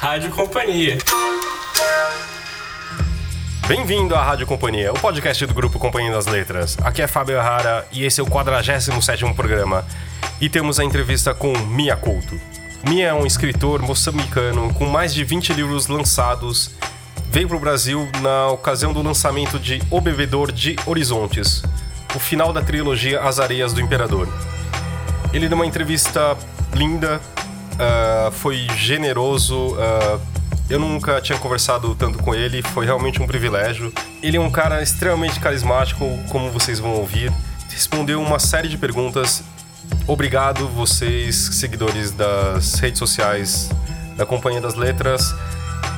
Rádio Companhia. Bem-vindo à Rádio Companhia, o podcast do grupo Companhia das Letras. Aqui é Fábio Errara e esse é o 47º programa. E temos a entrevista com Mia Couto. Mia é um escritor moçambicano com mais de 20 livros lançados. Veio para o Brasil na ocasião do lançamento de O Bebedor de Horizontes, o final da trilogia As Areias do Imperador. Ele deu uma entrevista linda, uh, foi generoso. Uh, eu nunca tinha conversado tanto com ele, foi realmente um privilégio. Ele é um cara extremamente carismático, como vocês vão ouvir. Respondeu uma série de perguntas. Obrigado, vocês, seguidores das redes sociais da Companhia das Letras.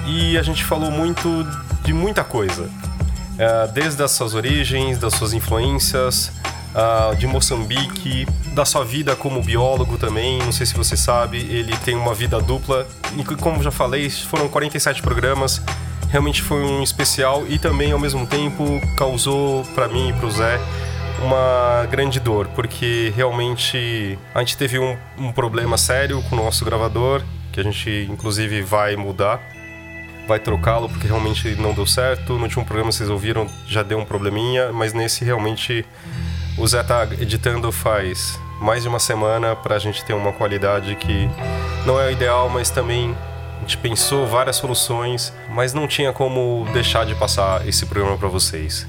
E a gente falou muito de muita coisa. Uh, desde as suas origens, das suas influências, uh, de Moçambique, da sua vida como biólogo também. Não sei se você sabe, ele tem uma vida dupla. E como já falei, foram 47 programas. Realmente foi um especial e também, ao mesmo tempo, causou para mim e para o Zé uma grande dor, porque realmente a gente teve um, um problema sério com o nosso gravador, que a gente inclusive vai mudar vai trocá-lo porque realmente não deu certo. No último programa vocês ouviram, já deu um probleminha, mas nesse realmente o Zé tá editando faz mais de uma semana para a gente ter uma qualidade que não é o ideal, mas também a gente pensou várias soluções, mas não tinha como deixar de passar esse programa para vocês.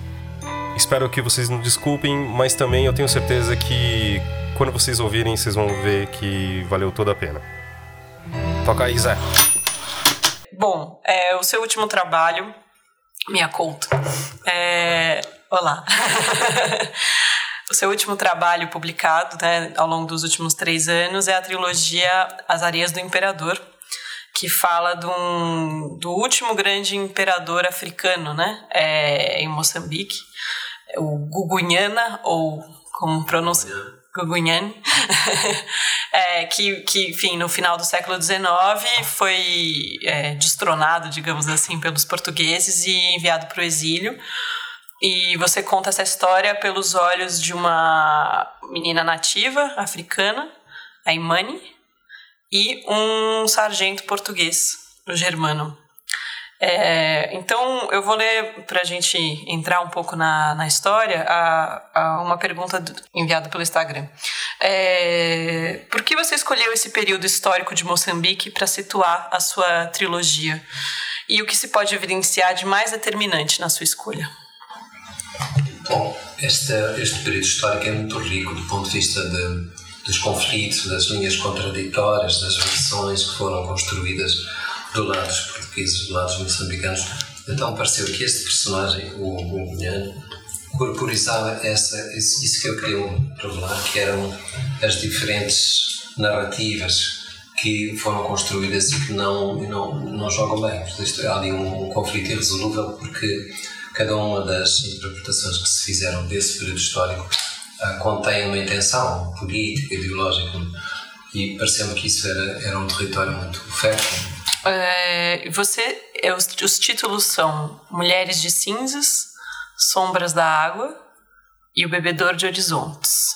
Espero que vocês nos desculpem, mas também eu tenho certeza que quando vocês ouvirem, vocês vão ver que valeu toda a pena. Toca aí, Zé. Bom, é, o seu último trabalho, minha conta. É... Olá. O seu último trabalho publicado né, ao longo dos últimos três anos é a trilogia As Areias do Imperador, que fala do, do último grande imperador africano né, é, em Moçambique, o Gugunhana, ou como pronuncia. Gugunhan, é, que, que, enfim, no final do século XIX foi é, destronado, digamos assim, pelos portugueses e enviado para o exílio e você conta essa história pelos olhos de uma menina nativa africana, a Imani, e um sargento português, o Germano. É, então, eu vou ler, para a gente entrar um pouco na, na história, a, a uma pergunta do, enviada pelo Instagram. É, por que você escolheu esse período histórico de Moçambique para situar a sua trilogia? E o que se pode evidenciar de mais determinante na sua escolha? Bom, este, este período histórico é muito rico do ponto de vista de, dos conflitos, das linhas contraditórias, das versões que foram construídas do lado dos portugueses, do lado dos moçambicanos. Então pareceu que este personagem, o Gunhano, corporizava essa, isso que eu queria revelar, que eram as diferentes narrativas que foram construídas e que não, não, não jogam bem. Há ali um, um conflito irresolúvel porque cada uma das interpretações que se fizeram desse período histórico uh, contém uma intenção política, ideológica, e pareceu-me que isso era, era um território muito fértil. É, você, os, os títulos são Mulheres de Cinzas, Sombras da Água e O Bebedor de Horizontes.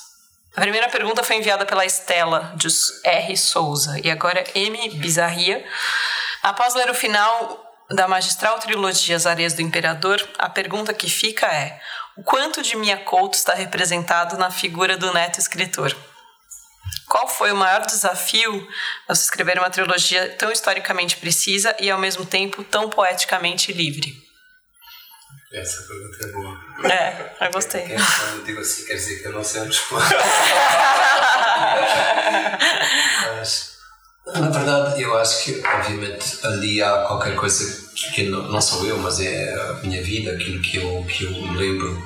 A primeira pergunta foi enviada pela Estela de R. Souza e agora M. Bizarria. Após ler o final, da magistral trilogia As Areias do Imperador, a pergunta que fica é: o quanto de Mia Couto está representado na figura do neto escritor? Qual foi o maior desafio ao escrever uma trilogia tão historicamente precisa e ao mesmo tempo tão poeticamente livre? Essa pergunta é boa. É, eu gostei. Quem, quando digo assim, quer dizer que eu não sei responder. Mas na verdade, eu acho que, obviamente, ali há qualquer coisa que não, não sou eu, mas é a minha vida, aquilo que eu, que eu me lembro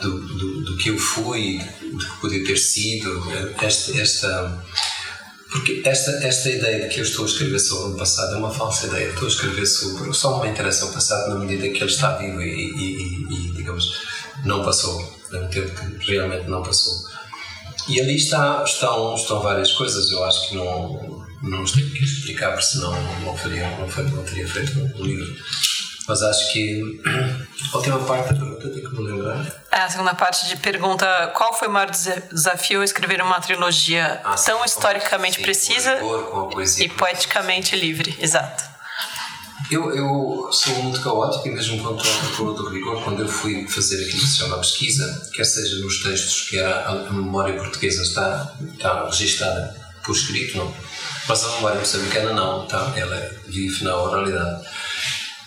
do, do, do que eu fui, do que podia ter sido. Esta, esta, porque esta, esta ideia de que eu estou a escrever sobre o passado é uma falsa ideia. Estou a escrever sobre. Só me interessa o passado na medida que ele está vivo e, e, e, e digamos, não passou. É um tempo que realmente não passou. E ali está, estão, estão várias coisas. Eu acho que não não os tenho que explicar, porque senão não, faria, não, faria, não teria feito o livro. Mas acho que a última parte da pergunta tenho que me lembrar. É, a segunda parte de pergunta: qual foi o maior desafio a escrever uma trilogia ah, tão sim, historicamente sim, precisa rigor, e poeticamente livre? Exato. Eu, eu sou muito caótico e mesmo com todo o rigor, quando eu fui fazer aquilo que se chama pesquisa, quer seja nos textos que a, a memória portuguesa está, está registada por escrito, não? mas a memória moçambicana não, tá? ela vive na oralidade.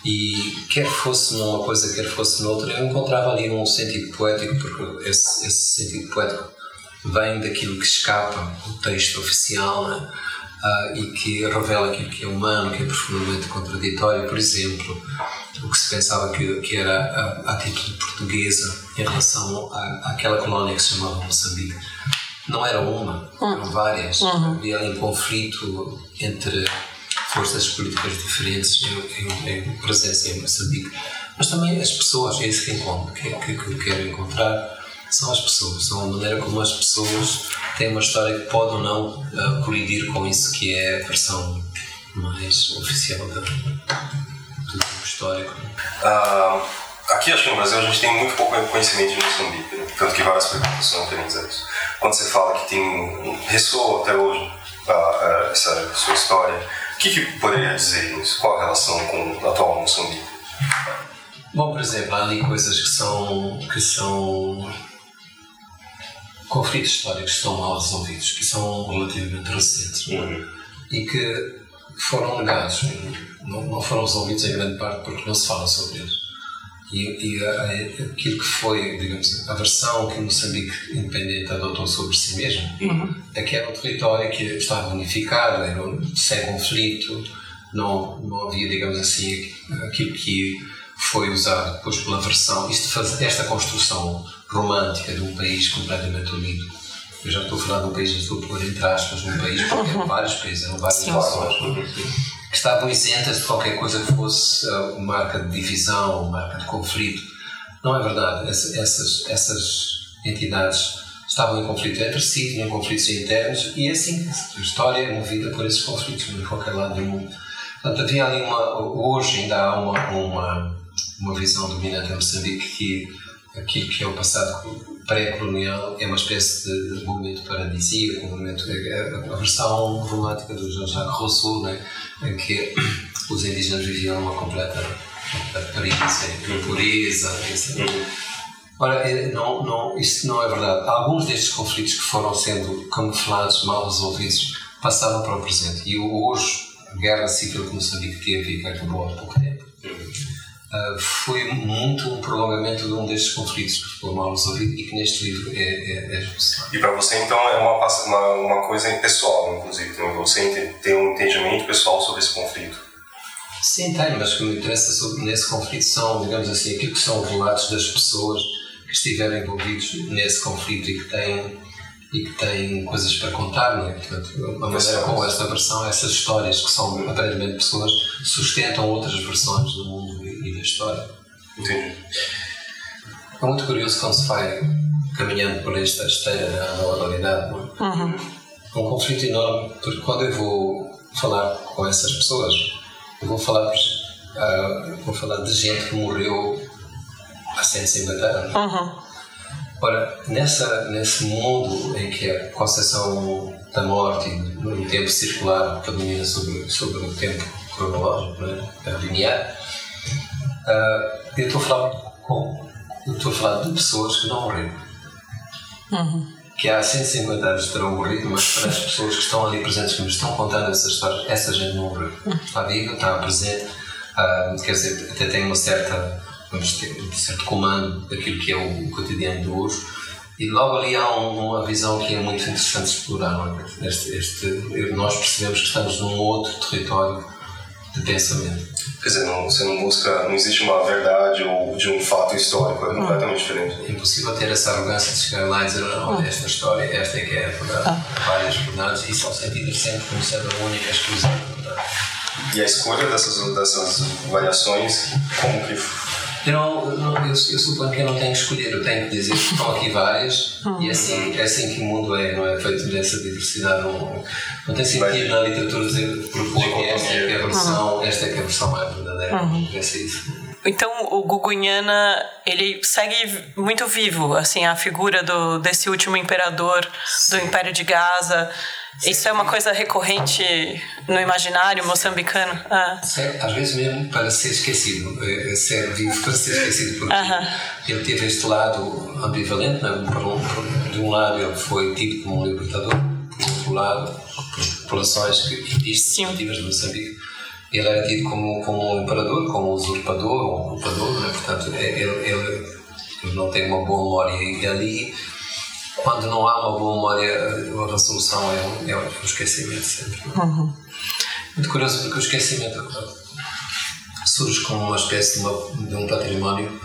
E quer fosse numa coisa, quer fosse noutra, eu encontrava ali um sentido poético, porque esse, esse sentido poético vem daquilo que escapa do texto oficial né? Uh, e que revela aquilo que é humano, que é profundamente contraditório. Por exemplo, o que se pensava que, que era a, a atitude portuguesa em relação à, àquela colónia que se chamava Moçambique. Não era uma, eram várias. Uhum. Havia ali um conflito entre forças políticas diferentes em, em, em presença em Moçambique, mas também as pessoas, é isso que encontro, que, que, que quero encontrar, são as pessoas, são a maneira como as pessoas têm uma história que pode ou não uh, colidir com isso que é a versão mais oficial da, do histórico. Uh, aqui, acho que no Brasil, a gente tem muito pouco conhecimento de Moçambique, né? tanto que várias perguntas são referentes a isso. Quando você fala que tem ressoa até hoje uh, essa sua história, o que, que poderia dizer isso? Qual a relação com o atual Moçambique? Bom, por exemplo, há ali coisas que são, que são conflitos históricos que estão mal resolvidos, que são relativamente recentes uhum. e que foram negados, não, não foram resolvidos em grande parte porque não se fala sobre eles. E, e aquilo que foi, digamos, a versão que Moçambique independente adotou sobre si mesmo, uhum. é que era um território que estava unificado, era sem conflito, não, não havia, digamos assim, aquilo que foi usado depois pela versão, isto esta construção romântica de um país completamente unido. Eu já estou a falar de um país, estou a pôr entre aspas, um país, porque eram vários países, eram várias nações que estavam isentas de qualquer coisa que fosse uh, marca de divisão, marca de conflito. Não é verdade. essas, essas entidades estavam em conflito entre si, tinham conflitos internos, e é assim a história é movida por esses conflitos, em qualquer lado do mundo. Portanto, havia ali uma. Hoje ainda há uma, uma, uma visão dominante em Moçambique que aquilo que é o passado pré-colonial é uma espécie de momento paradisíaco, momento, a versão romântica do Jean-Jacques Rousseau, né, em que os indígenas viviam uma completa, completa pureza, pureza Ora, é, não, não, isso não é verdade. Alguns destes conflitos que foram sendo camuflados, mal resolvidos, passaram para o presente. E hoje, a guerra civil que Moçambique teve e que acabou há pouco tempo, uh, foi muito um prolongamento de um destes conflitos que ficou mal resolvido e que neste livro é, é, é E para você, então, é uma, uma, uma coisa pessoal, inclusive. Então, você tem um entendimento pessoal sobre esse conflito. Sim, tem, mas o que me interessa sobre, nesse conflito são, digamos assim, aquilo que são os relatos das pessoas que estiveram envolvidos nesse conflito e que têm e que têm coisas para contar, não é? Portanto, a maneira como esta versão, essas histórias que são aparentemente pessoas, sustentam outras versões do mundo e, e da história. Entendi. É muito curioso quando se vai caminhando por esta esteira da oralidade, não é? Uhum. É um conflito enorme, porque quando eu vou falar com essas pessoas, eu vou falar, uh, vou falar de gente que morreu há 150 anos. Uhum Ora, nessa, nesse mundo em que a concepção da morte no tempo circular predomina sobre, sobre o tempo cronológico, né, linear, uh, eu estou a falar com, eu estou a falar de pessoas que não morreram. Uhum. Que há 150 anos terão morrido, mas para as pessoas que estão ali presentes, que me estão contando essas histórias, essa gente não morreu. Uhum. Está viva, está presente, uh, quer dizer, até tem uma certa vamos ter um certo comando daquilo que é o, cotidiano de hoje. E logo ali há um, uma visão que é muito interessante explorar. É? Este, este, nós percebemos que estamos num outro território de pensamento. Quer dizer, não, você não busca, não existe uma verdade ou de um fato histórico, é completamente diferente. É impossível ter essa arrogância de chegar lá e dizer, não, esta história, esta é que é a verdade. Ah. Várias verdades, e são sentidas sempre como sendo a única exclusiva verdade. E a escolha dessas, dessas variações, como que eu, não, eu, eu, suponho que eu não tenho que escolher, eu tenho que dizer que estão aqui várias e é assim, é assim que o mundo é, não é? Feito dessa diversidade. Não, não tem sentido na literatura dizer propor que esta é, que é a versão, esta é que é a versão mais verdadeira. Uhum. É isso. Então o Gugunhana ele segue muito vivo, assim a figura do desse último imperador Sim. do Império de Gaza. Sim. Isso é uma coisa recorrente no imaginário moçambicano. Ah. Às vezes mesmo para ser esquecido, é, é ser vivo para ser esquecido, porque uh -huh. ele teve este lado ambivalente. Né? De um lado ele foi tido como um libertador, por outro lado, por populações que existem de Moçambique ele era tido como, como um imperador, como um usurpador, ou um ocupador, né? portanto, é, ele, ele, ele, não tem uma boa memória. E ali, quando não há uma boa memória, a resolução é, é o esquecimento sempre. Uhum. Muito curioso, porque o esquecimento surge como uma espécie de, uma, de um património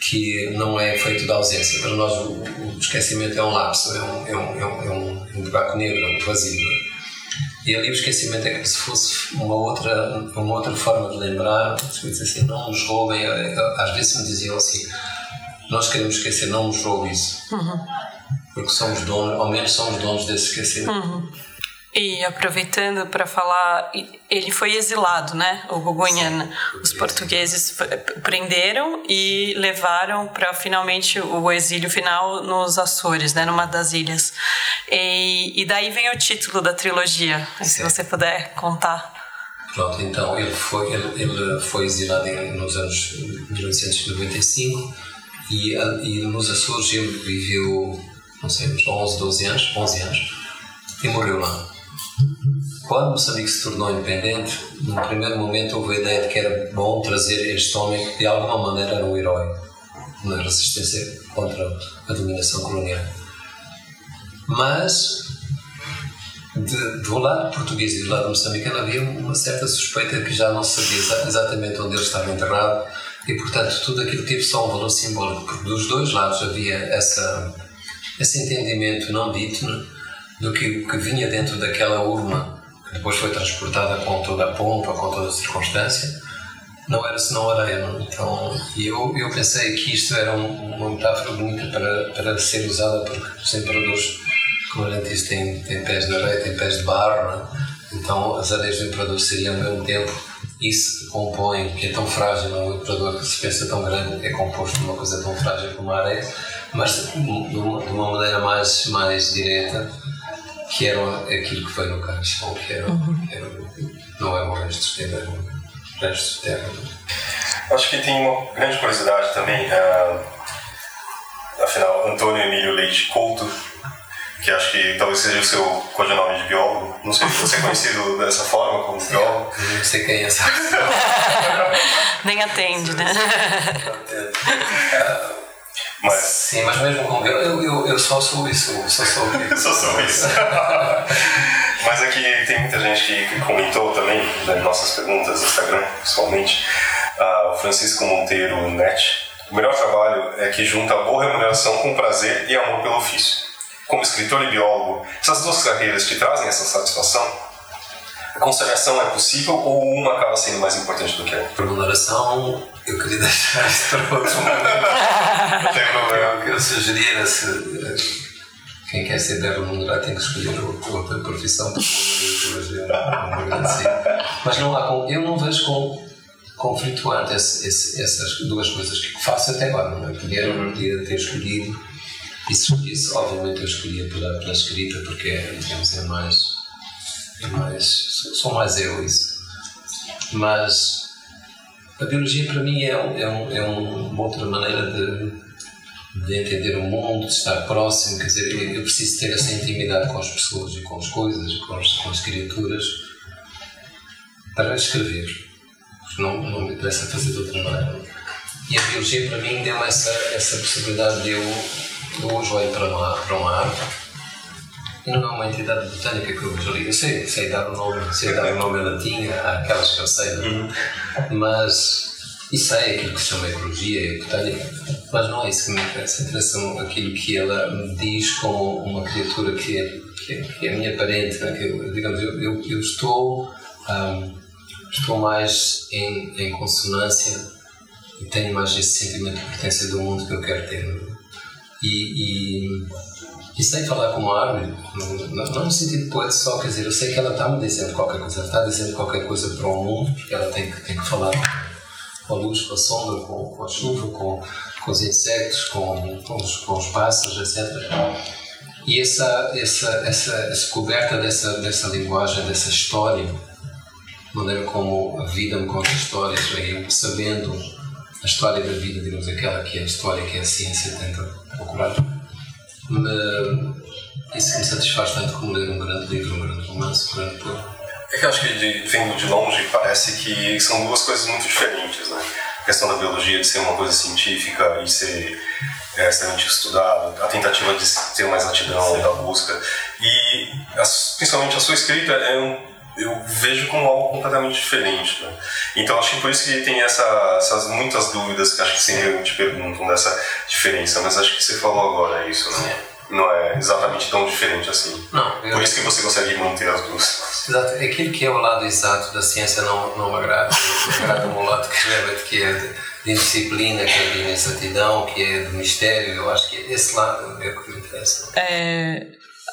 que não é feito da ausência. Para nós, o, o esquecimento é um lapso, é um, é um, é um, é um buraco negro, é um vazio. E ali o esquecimento é como se fosse uma outra, uma outra forma de lembrar, assim, não nos roubem. Às vezes me diziam assim: nós queremos esquecer, não nos roubem isso. Uhum. Porque somos donos, ao menos somos donos desse esquecimento. Uhum. E aproveitando para falar, ele foi exilado, né? O Gugunhana. Os portugueses prenderam e levaram para finalmente o exílio final nos Açores, né? Numa das ilhas. E, e daí vem o título da trilogia, se você puder contar. Pronto, então ele foi, ele, ele foi exilado nos anos 1995 e, e nos Açores ele viveu, não sei, uns 11, 12 anos, 11 anos e morreu lá. Quando Moçambique se tornou independente, no primeiro momento houve a ideia de que era bom trazer este homem que de alguma maneira era um herói na resistência contra a dominação colonial. Mas de, do lado português e do lado moçambicano havia uma certa suspeita que já não se sabia exatamente onde ele estava enterrado e portanto tudo aquilo teve só um valor simbólico porque dos dois lados havia essa, esse entendimento não dito né, do que, que vinha dentro daquela urna que depois foi transportada com toda a pompa, com toda a circunstância, não era senão areia. Não? Então, eu, eu pensei que isto era um, uma metáfora bonita para, para ser usada porque os imperadores, como gente disse, têm, têm pés de areia, têm pés de barro, não? então as areias do imperador seriam ao mesmo tempo isso compõe, que é tão frágil, um imperador que se pensa tão grande é composto de uma coisa tão frágil como a areia, mas de uma maneira mais, mais direta que era aquilo que foi no caixão, que era, uhum. era, não é um resto de terra, é um resto de terra. Acho que tem uma grande curiosidade também, uh, afinal, Antônio Emílio Leite Couto, que acho que talvez seja o seu codinome de biólogo. Não sei se você é conhecido dessa forma como biólogo. Não sei quem é essa Nem atende, né? Mas... Sim, mas mesmo com eu, eu, eu só sou isso, só sou isso. só sou isso. mas aqui tem muita gente que, comentou também nas nossas perguntas no Instagram, pessoalmente. Uh, Francisco Monteiro Net. O melhor trabalho é que junta boa remuneração com prazer e amor pelo ofício. Como escritor e biólogo, essas duas carreiras te trazem essa satisfação? A conciliação é possível ou uma acaba sendo mais importante do que a outra? Remuneração, eu queria deixar isso para outro momento. Não tem problema. O que eu sugeria era se quem quer ser bem remunerado tem que escolher outra profissão, Mas não há, eu não vejo com conflituante esse, esse, essas duas coisas que faço até agora. Não é? podia, uhum. podia ter escolhido, e se escolhesse, obviamente eu escolhia pela, pela escrita, porque é, digamos, é mais mais, sou mais eu isso. Mas a biologia para mim é, um, é, um, é uma outra maneira de, de entender o mundo, de estar próximo, quer dizer, eu preciso ter essa intimidade com as pessoas e com as coisas, com as, com as criaturas, para escrever. Porque não, não me interessa fazer de outra maneira. E a biologia para mim deu essa, essa possibilidade de eu, eu olho para uma, para uma árvore não é uma entidade botânica que eu ali. Eu sei, sei dar o nome, sei dar o nome em latim àquelas que eu sei, uhum. mas. E sei aquilo que se chama ecologia e botânica, mas não é isso que me interessa. Interessa aquilo que ela me diz como uma criatura que é, que é, que é a minha parente. Né? Que eu, digamos, eu, eu, eu estou, um, estou mais em, em consonância e tenho mais esse sentimento de pertença do mundo que eu quero ter. E, e e sei falar com uma árvore, não, não no sentido poético só, quer dizer, eu sei que ela está me dizendo qualquer coisa, ela está dizendo qualquer coisa para o mundo, porque ela tem que, tem que falar. com a luz, com a sombra, com, com a chuva, com, com os insetos, com, com, os, com os pássaros, etc. E essa, essa, essa descoberta dessa, dessa linguagem, dessa história, maneira como a vida me conta histórias, eu sabendo a história da vida, digamos, aquela que é a história que a ciência tenta procurar, isso me satisfaz tanto como ler um grande livro, um grande romance, um grande poema. É que eu acho que de, vendo de longe parece que são duas coisas muito diferentes, né? A questão da biologia de ser uma coisa científica e ser é, extremamente estudado, a tentativa de ter mais atidão da busca e principalmente a sua escrita é um eu vejo como algo completamente diferente. Né? Então acho que por isso que tem essa, essas muitas dúvidas que acho que sempre te perguntam dessa diferença, mas acho que você falou agora isso, né? Não é exatamente tão diferente assim. Não. Eu... Por isso que você consegue manter as duas. Exato. Aquilo que é o lado exato da ciência não, não me agrada. Me agrada o lado que realmente que é de, de disciplina, que é de inexatidão, que é de mistério. Eu acho que esse lado é o que me interessa. É,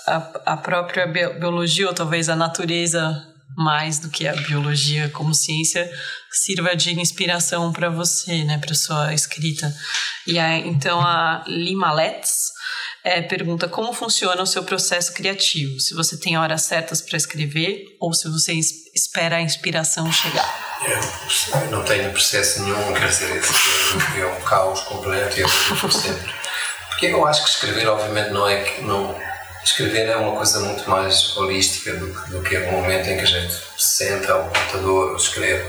a, a própria biologia, ou talvez a natureza mais do que a biologia como ciência sirva de inspiração para você, né, para sua escrita. E aí, então a Lima Letts é, pergunta como funciona o seu processo criativo, se você tem horas certas para escrever ou se você espera a inspiração chegar. Eu não tenho processo nenhum, quer dizer, é um caos completo e eu sempre. Porque eu acho que escrever, obviamente, não é que não Escrever é uma coisa muito mais holística do, do que o momento em que a gente se senta ao computador ou escreve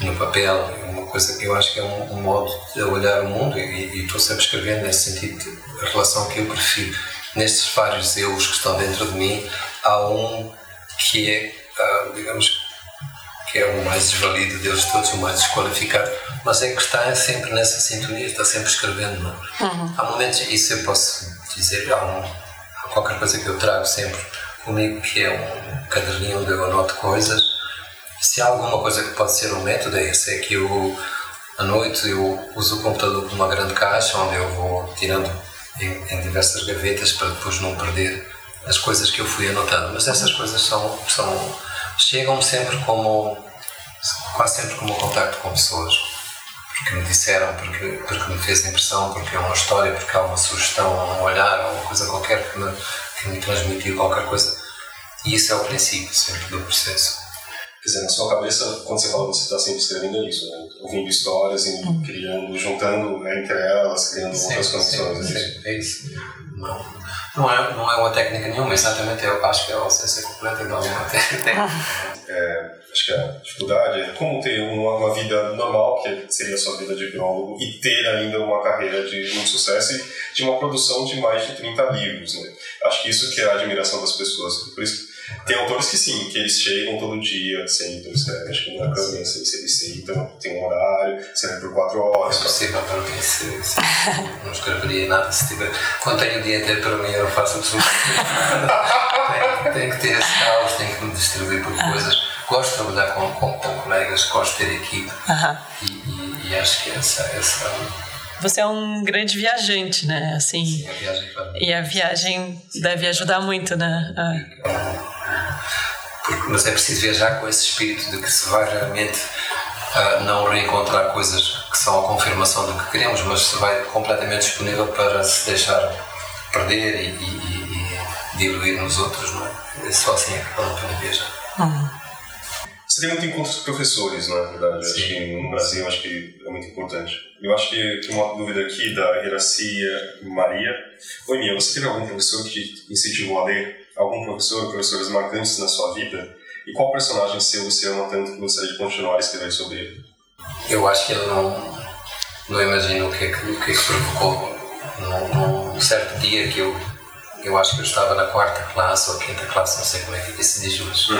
no papel. É uma coisa que eu acho que é um, um modo de olhar o mundo e, estou sempre escrevendo nesse sentido, a relação que eu prefiro. Nestes vários eus que estão dentro de mim, há um que é, uh, digamos, que é o mais desvalido deles todos, o mais desqualificado, mas é que está sempre nessa sintonia, está sempre escrevendo. Uhum. Há momentos, isso eu posso dizer, há um qualquer coisa que eu trago sempre comigo, que é um caderninho onde eu anoto coisas. Se há alguma coisa que pode ser um método, é esse: é que eu, à noite, eu uso o computador como uma grande caixa onde eu vou tirando em, em diversas gavetas para depois não perder as coisas que eu fui anotando. Mas essas coisas são, são chegam sempre como quase sempre como contacto com pessoas porque me disseram, porque, porque me fez impressão, porque é uma história, porque há uma sugestão, um olhar, uma coisa qualquer que me, que me transmitiu qualquer coisa. E isso é o princípio sempre do processo. Quer dizer, na sua cabeça, quando você fala que você está sempre escrevendo, é isso, né? Ouvindo histórias e uhum. criando, juntando né, entre elas, criando sim, outras conexões. Sim, é, é isso. Não, não, é, não é uma técnica nenhuma, exatamente, eu acho que é a ausência completa de alguma técnica. É, acho que a dificuldade é como ter uma, uma, vida normal, que seria a sua vida de biólogo, e ter ainda uma carreira de muito sucesso e de uma produção de mais de 30 livros. Né? Acho que isso que é a admiração das pessoas. Por isso tem autores que sim, que eles chegam todo dia, sentam, escrevem, acho que não é caminho, assim, se eles sentam, tem um horário, escrevem por quatro horas. É possível para mim, se, se, não escreveria nada se tiver. Quando tenho o dia inteiro para mim, eu não faço absolutamente nada. tenho, que ter esse caos, tenho que me distribuir por coisas. Gosto de trabalhar com, com, com colegas, gosto de ter equipe uh -huh. e, e, e, acho que essa, essa você é um grande viajante, né? Assim, Sim, a viagem, e a viagem deve ajudar muito, né? Ah mas é preciso viajar com esse espírito de que se vai realmente uh, não reencontrar coisas que são a confirmação do que queremos, mas se vai completamente disponível para se deixar perder e, e, e diluir nos outros, não é? é só assim é que vale a pena viajar. Uhum. Você tem muito encontros com professores, não é verdade? Sim. Acho que no Brasil acho que é muito importante. Eu acho que tem uma dúvida aqui da Iracia Maria. Oi, Mia, você teve algum professor que incentivou a ler? Algum professor ou professores marcantes na sua vida? E qual personagem seu você ama tanto que gostaria de continuar a escrever sobre ele? Eu acho que ele não, não imagino o que é que, o que, é que provocou. Num, num certo dia que eu eu acho que eu estava na quarta classe ou quinta classe, não sei como é que se diz hoje. Hum.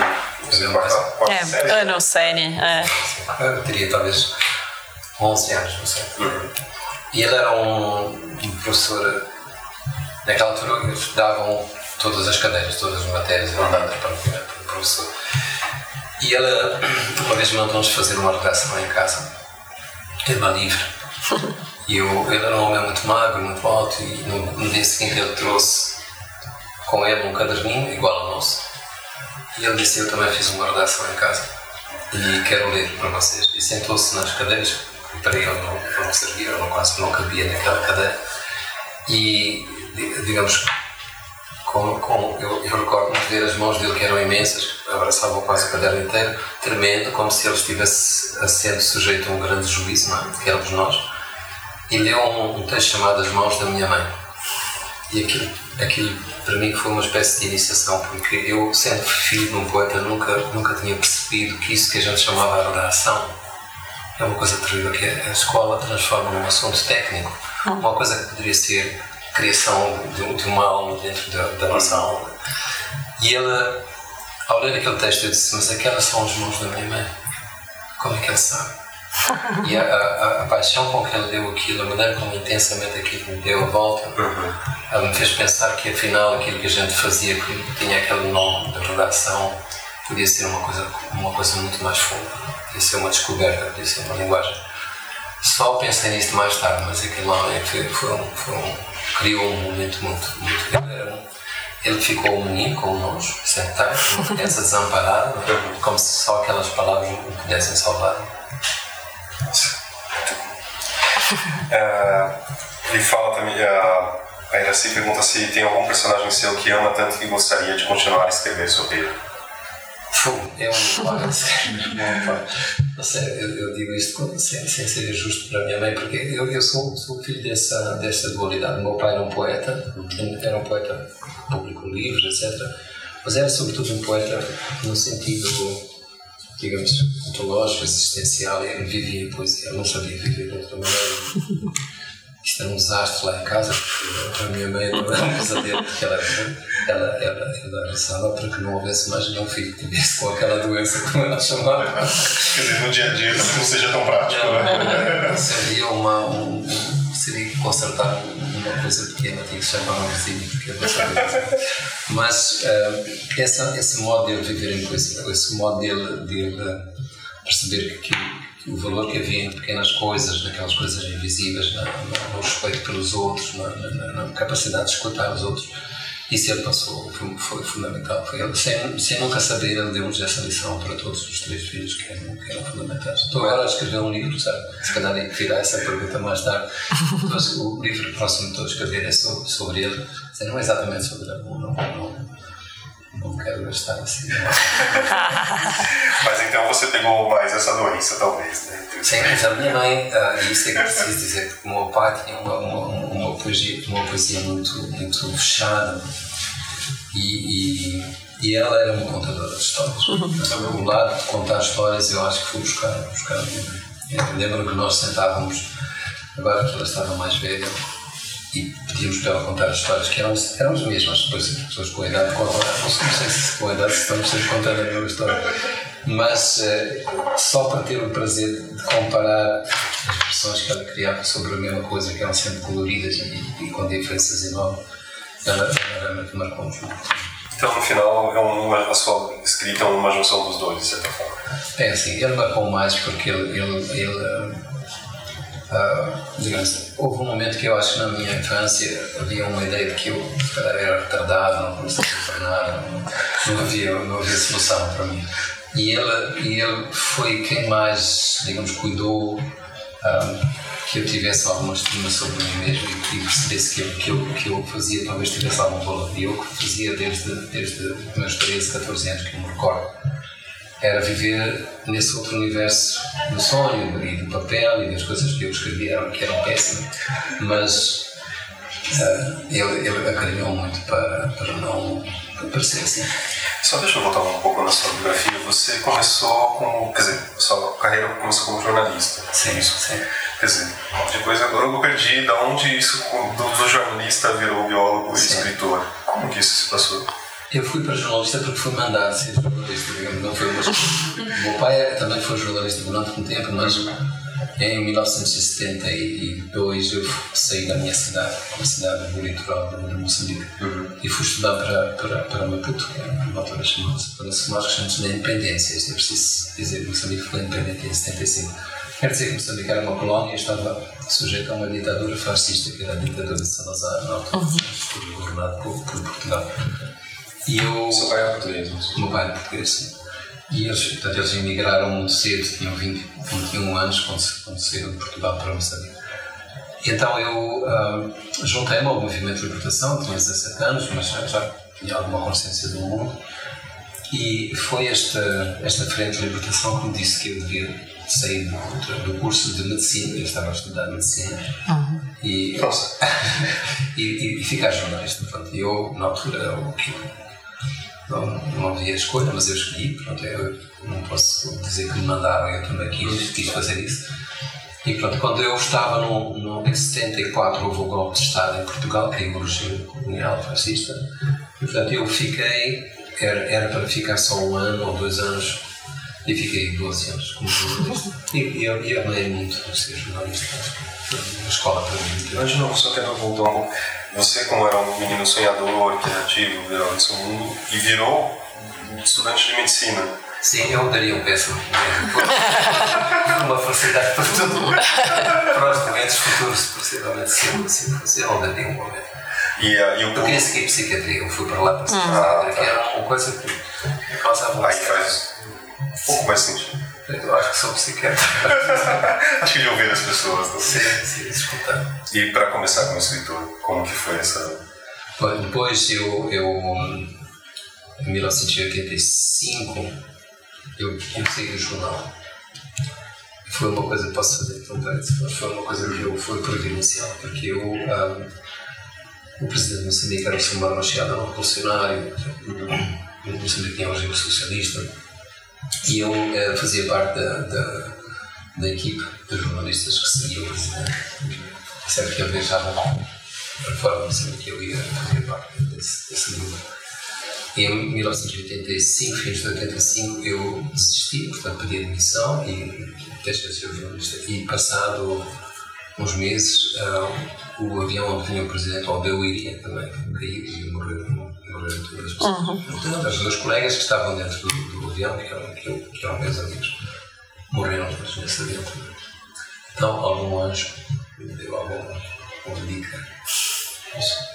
É, série? ano série. É. Eu teria talvez 11 anos, não sei. Hum. E ele era um, um professor, naquela altura eles davam todas as cadeiras, todas as matérias mandadas para o professor. E ela, uma vez mandou-nos fazer uma redação em casa, tema livre. E eu, ele era um homem muito magro, muito alto, e no, no dia seguinte ele trouxe com ele um caderninho igual ao nosso. E ele disse: Eu também fiz uma redação em casa e quero ler para vocês. E sentou-se nas cadeiras para ele não, não servia, não, quase não cabia naquela cadeira. E, digamos, com, com, eu, eu recordo de ver as mãos dele que eram imensas, abraçavam quase o caderno inteiro, tremendo, como se ele estivesse sendo sujeito a um grande juízo, não é? que éramos nós. E leu um, um texto chamado As Mãos da Minha Mãe. E aquilo, aquilo para mim foi uma espécie de iniciação, porque eu, sendo filho de um poeta, nunca, nunca tinha percebido que isso que a gente chamava a redação é uma coisa terrível, que a escola transforma num assunto técnico, uma coisa que poderia ser criação de, de uma alma dentro da, da nossa alma. E ele, ao ler aquele texto, eu disse: Mas aquelas são as mãos da minha mãe. Como é que ele sabe? E a, a, a, paixão com que ele deu aquilo, a maneira como intensamente aquilo me deu a volta, uhum. ela me fez pensar que afinal aquilo que a gente fazia, que tinha aquele nome de redação, podia ser uma coisa, uma coisa muito mais funda, podia ser uma descoberta, podia ser uma linguagem. Só pensei nisso mais tarde, mas aquilo lá é foi, foi, um, foi um, criou um momento muito, muito grande. Ele ficou um menino como nós, sentado, uma criança desamparada, como se só aquelas palavras o pudessem salvar. É, ele fala também, a, a Iraci pergunta se tem algum personagem seu que ama tanto que gostaria de continuar a escrever sobre ele. É um eu, eu digo isto sem, sem ser justo para a minha mãe, porque eu, eu sou, sou filho dessa, dessa dualidade. Meu pai era um poeta, era um poeta público livre, etc. Mas era sobretudo um poeta no sentido digamos, ontológico, existencial, ele vivia poesia, ele não sabia viver de outra maneira. Isto era um desastre lá em casa, porque a minha mãe era um pesadelo, porque ela, ela, ela, ela rezava para que não houvesse mais nenhum filho que vivesse com aquela doença, como ela chamava. Quer dizer, no dia a dia não seja tão prático, não, né? Seria uma. Um, seria consertar uma coisa pequena, tinha que chamar um vizinho, porque eu não sabia. Mas uh, essa, esse modo de viver em poesia, esse modo dele, dele perceber que, que, o valor que havia em pequenas coisas, naquelas coisas invisíveis, na, no respeito pelos outros, na, na, na, capacidade de escutar os outros, isso ele passou, foi, foi fundamental. Foi ele, sem, sem nunca saber, ele deu-nos essa lição para todos os três filhos que eram, que eram fundamentais. Estou agora a escrever um livro, sabe? Se calhar ia tirar essa pergunta mais tarde. Mas o livro próximo que estou a escrever é sobre, sobre ele, não é exatamente sobre ele, não, não, não quero gastar assim. mas então você pegou mais essa doença, talvez, né? Sim, mas a minha mãe, uh, isso é que preciso dizer, porque o meu pai tinha uma, uma, uma, poesia, uma poesia muito, muito fechada e, e, e ela era uma contadora de histórias. Uhum. O lado de contar histórias eu acho que fui buscar, buscar a minha mãe. Eu lembro que nós sentávamos, agora que ela estava mais velha, e pedíamos para ela contar histórias que eram, eram as mesmas, depois as pessoas com a idade contam, não sei se com a idade estamos sempre contando a mesma história, mas uh, só para ter o prazer de comparar as versões que ela criava sobre a mesma coisa, que eram sempre coloridas e, e com diferenças enormes, ela, realmente marcou-nos muito. Então, no final, é uma, sua escrita é uma junção dos dois, de certa forma. É assim, ele marcou mais porque ele, ele, ele Uh, digamos, houve um momento que eu acho que na minha infância havia uma ideia de que eu era retardado, não conseguia tornar, não, não, havia, não havia solução para mim. E ele, e ele foi quem mais, digamos, cuidou um, ah, que eu tivesse alguma estima sobre mim mesmo e percebesse que aquilo que, que eu fazia talvez tivesse algum valor. E eu que fazia desde, desde meus 13, 14 anos, que eu me recordo era viver nesse outro universo do sonho e do papel e das coisas que eu escrevia que eram péssimas, mas uh, ele, ele acarinhou muito para, para não parecer assim. Só deixa eu voltar um pouco na sua biografia. Você começou como. Quer dizer, sua carreira começou como jornalista. Sim, isso. sim. Quer dizer, depois eu perdi da onde isso, do, do jornalista virou biólogo e escritor. Como que isso se passou? Eu fui para jornalista porque fui mandado ser jornalista, digamos, não foi uma O meu pai também foi jornalista durante um tempo, mas em 1972 eu saí da minha cidade, uma cidade do litoral de Moçambique, uhum. e fui estudar para, para, para Maputo, que é uma altura chamada-se, para nós chamamos da independência. Isto é preciso dizer que Moçambique foi independente em 75. Quer dizer que Moçambique era uma colónia e estava sujeita a uma ditadura fascista, que era a ditadura de Salazar, na altura, uhum. governado por, por Portugal. E eu, Seu pai é português? Meu pai é português, sim. E eles, portanto, eles emigraram muito cedo, tinham 20, 21 anos quando, quando saíram de Portugal para Moçambique. E então eu uh, juntei-me ao movimento de libertação, tinha 17 anos, mas já, tinha alguma consciência do mundo. E foi esta, esta frente de libertação que me disse que eu devia sair do, do curso de medicina, eu estava a estudar medicina, uhum. e, e, e, ficar jornalista. Pronto, eu, na altura, eu, não, não havia escolha, mas eu escolhi. Pronto, eu não posso dizer que me mandaram, eu também quis, quis fazer isso. E pronto, quando eu estava no, no, em 74, houve o golpe de Estado em Portugal, caiu o regime colonial fascista. E portanto eu fiquei, era, era para ficar só um ano ou dois anos, e fiquei 12 anos como jornalista. e eu, eu amei muito ser jornalista, escola para mim. Mas não, só quero voltar um. Você, como era um menino sonhador, criativo, virou nesse mundo, e virou estudante de medicina. Sim, eu daria um péssimo uma facilidade para tudo. para os doentes futuros, possivelmente, se eu, se eu daria um momento. E, uh, e o eu queria seguir psiquiatria, eu fui para lá para psiquiatria, que era uma coisa que causava Aí faz um pouco mais sentido. Eu acho que sou psiquiatra. acho que de ouvir as pessoas. Não? Sim, sim, escutar. E para começar como escritor, como que foi essa... Depois eu, eu em 1985, eu, saí do jornal. Foi uma coisa, posso fazer então, foi uma coisa que eu, foi providencial, porque eu, um, o presidente de Moçambique era o Samar Machado, era um revolucionário, o Moçambique tinha um regime socialista, e eu uh, fazia parte da, da, da equipe de jornalistas que seguiam o presidente. Sempre que ele viajava para fora de Moçambique, eu ia fazer parte desse, desse grupo em 1985, fins de 85, eu desisti, portanto pedi admissão e deixei de ser jornalista. E passado uns meses, uh, o avião onde tinha o presidente, onde eu iria também, caiu e morreram, morreram todas as pessoas. Uhum. Portanto, duas colegas que estavam dentro do, do avião, que eram, que, que eram meus amigos, morreram todas nesse avião. Então, algum anjo me deu alguma, alguma dica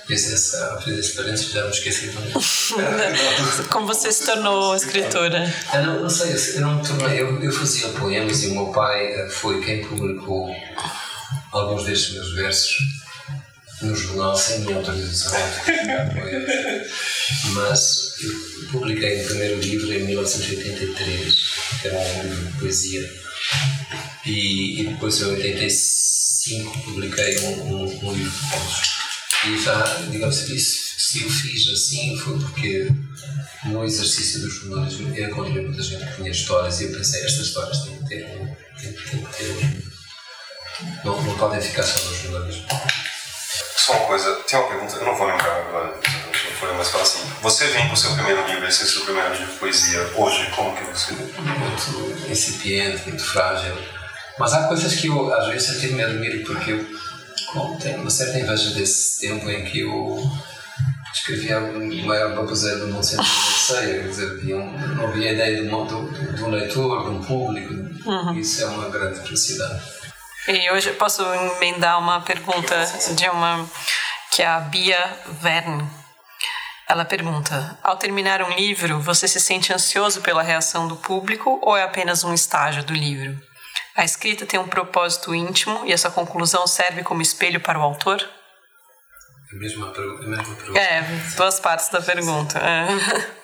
Fiz essa, fiz esse parênteses, já me esqueci de Como você se tornou escritora? Eu não, não sei, eu, não tornei, eu, eu fazia poemas e o meu pai eh, foi quem publicou alguns destes meus versos no jornal sem minha autorização. Mas eu publiquei o primeiro livro em 1983, que era um livro de poesia. E, e depois em 85 publiquei um, um, um livro de. E já, digamos, se, eu fiz assim foi porque no exercício do jornalismo eu encontrei muita gente que tinha histórias e eu pensei, estas histórias têm que ter um. Não, não podem ficar só no jornalismo. Só uma coisa, tem uma pergunta, eu não vou lembrar agora foi, mas fala assim: você vem com o seu primeiro livro, esse é o seu primeiro livro de poesia, hoje, como que você vê? Muito incipiente, muito frágil. Mas há coisas que eu, às vezes, eu me admiro porque eu Bom, tenho uma certa inveja desse tempo em que eu escrevia a maior baboseira do mundo sempre sei, quer dizer, um, não havia ideia do, do, do leitor, do público, uhum. isso é uma grande felicidade. E hoje posso emendar uma pergunta de uma que é a Bia Verne. Ela pergunta: Ao terminar um livro, você se sente ansioso pela reação do público ou é apenas um estágio do livro? A escrita tem um propósito íntimo e essa conclusão serve como espelho para o autor? Mesma, a mesma pergunta. É, duas partes da pergunta. É.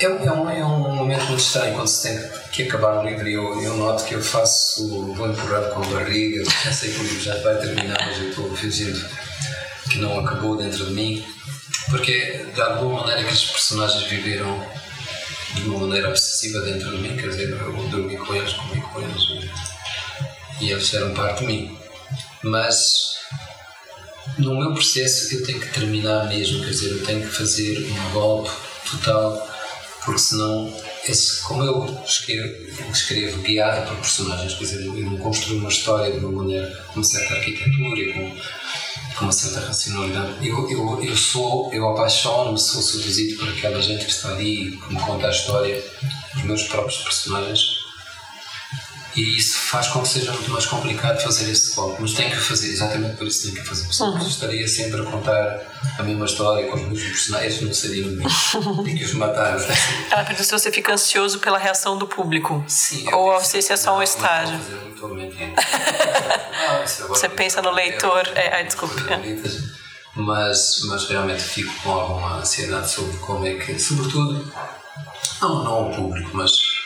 É, é, um, é um momento muito estranho quando se tem que acabar um livro e eu, eu noto que eu faço, vou empurrando com a barriga, já sei que o livro já vai terminar, mas eu estou fingindo que não acabou dentro de mim, porque de alguma maneira que os personagens viveram de uma maneira obsessiva dentro de mim, quer dizer, eu dormi com eles, comi com eles e eles eram parte de mim. Mas no meu processo eu tenho que terminar mesmo, quer dizer, eu tenho que fazer um golpe total, porque senão, esse, como eu escrevo, escrevo guiado por personagens, quer dizer, eu não construo uma história de uma maneira, com uma certa arquitetura e com com uma certa racionalidade. Eu, eu, eu sou, eu apaixono-me, sou seduzido por aquela gente que está ali, que me conta a história, os meus próprios personagens. E isso faz com que seja muito mais complicado fazer esse golpe, mas tem que fazer, exatamente por isso tem que fazer. Porque uhum. estaria sempre a contar a mesma história com os mesmos personagens, não seria o Tem que os matar. Ah, porque se você fica ansioso pela reação do público. Sim. Ou se esse é só um estágio. Não, não ah, você pensa no leitor. É, é, desculpa. Mas, mas realmente fico com alguma ansiedade sobre como é que, sobretudo, não, não o público, mas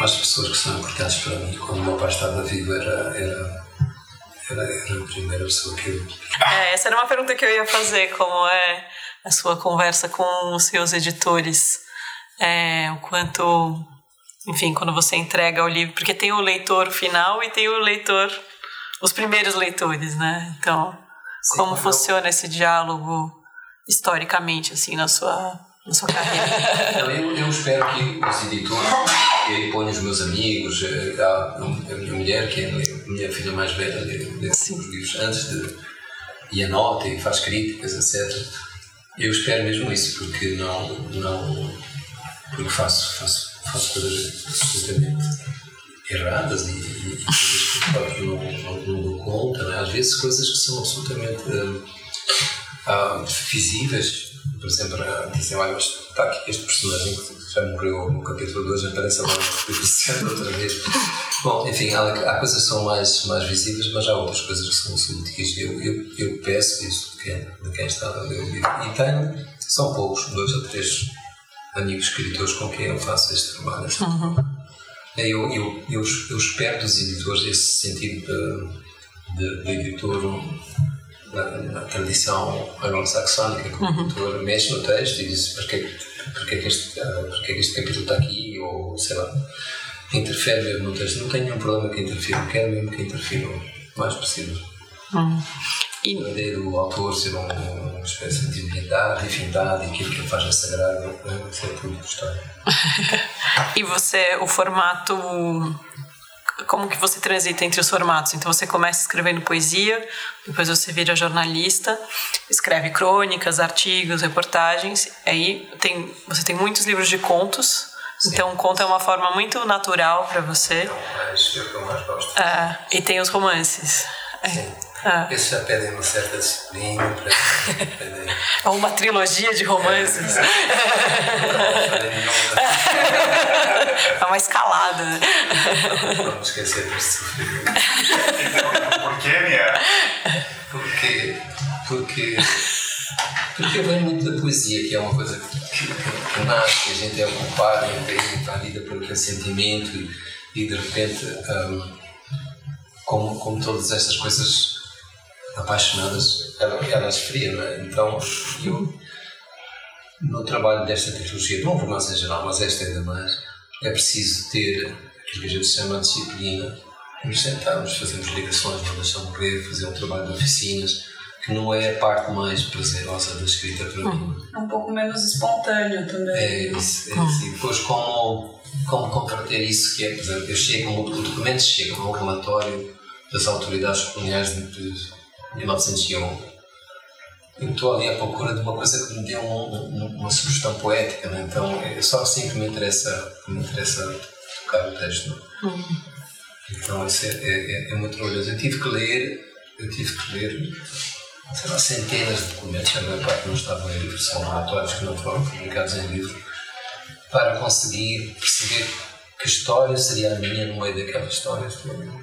as pessoas que são importantes para mim. Quando o meu pai estava vivo, era, era, era, era a primeira pessoa que eu. É, essa era uma pergunta que eu ia fazer: como é a sua conversa com os seus editores? É, o quanto. Enfim, quando você entrega o livro, porque tem o leitor final e tem o leitor, os primeiros leitores, né? Então, Sim, como funciona esse diálogo historicamente, assim, na sua na sua carreira? eu, eu espero que os editores, e ponho os meus amigos, eh, a, a minha mulher, que é a minha filha mais velha, lê, os livros antes de. e anota e faz críticas, etc. Eu espero mesmo isso, porque não. não porque faço, faço, faço coisas absolutamente erradas e, e, coisas que não, não, não dou conta, né? às vezes coisas que são absolutamente uh, uh, visíveis por exemplo, dizem, olha, mas está aqui este personagem que já morreu no capítulo 2, aparece agora no outra vez. Bom, enfim, há, há, coisas que são mais, mais visíveis, mas há outras coisas que são sutis. Eu, eu, eu peço isso de quem, de quem está a ler o livro. E tenho, são poucos, dois ou três amigos escritores com quem eu faço este trabalho. Uhum. Eu, eu, eu, eu espero dos editores esse sentido de, de, de editor na, tradição anglo-saxónica, que o autor uhum. mexe no texto e diz porque, porque, é que este, uh, porque é que este capítulo está aqui, ou sei lá, interfere mesmo no texto. Não tenho nenhum problema que interfira, quero mesmo que interfira o mais possível. Uhum. E... A ideia do autor ser um, uma espécie de divindade, divindade, aquilo que ele faz é sagrado, é? isso é tudo história. e você, o formato como que você transita entre os formatos. Então você começa escrevendo poesia, depois você vira jornalista, escreve crônicas, artigos, reportagens. Aí tem, você tem muitos livros de contos. Sim. Então, conto é uma forma muito natural para você. É o que eu mais gosto. É, e tem os romances. Sim. Ah. Esses já pedem uma certa disciplina. Para... uma trilogia de romances. É, é uma escalada. Vamos esquecer disso. Por que, Mia? Porque. Porque. Porque vem muito da poesia, que é uma coisa que, que, que nasce, a gente é ocupado, a vida por aquele sentimento e, e de repente, um, como, como todas estas coisas apaixonadas, ela, ela esfria, não é? Então, eu, no trabalho desta tecnologia, não romance em geral, mas esta ainda mais, é preciso ter aquilo que a gente chama de disciplina, nos sentarmos, fazemos ligações, não deixar morrer, fazer um trabalho de oficinas, que não é a parte mais prazerosa da escrita para mim. É um pouco menos espontâneo também. É isso, é isso. E depois como, como converter isso, que é, por exemplo, eu chego, o documento chega, um relatório das autoridades coloniais de 1901. Eu estou ali à procura de uma coisa que me dê uma, uma sugestão poética, né? então é só assim que me interessa, que me interessa tocar o texto. Uhum. Então isso é, é, é muito trabalhoso. Eu tive que ler, eu tive que ler, sei lá, centenas de documentos, a maior parte não estavam em livros, são relatórios que não foram publicados em livro, para conseguir perceber que história seria a minha no meio daquelas histórias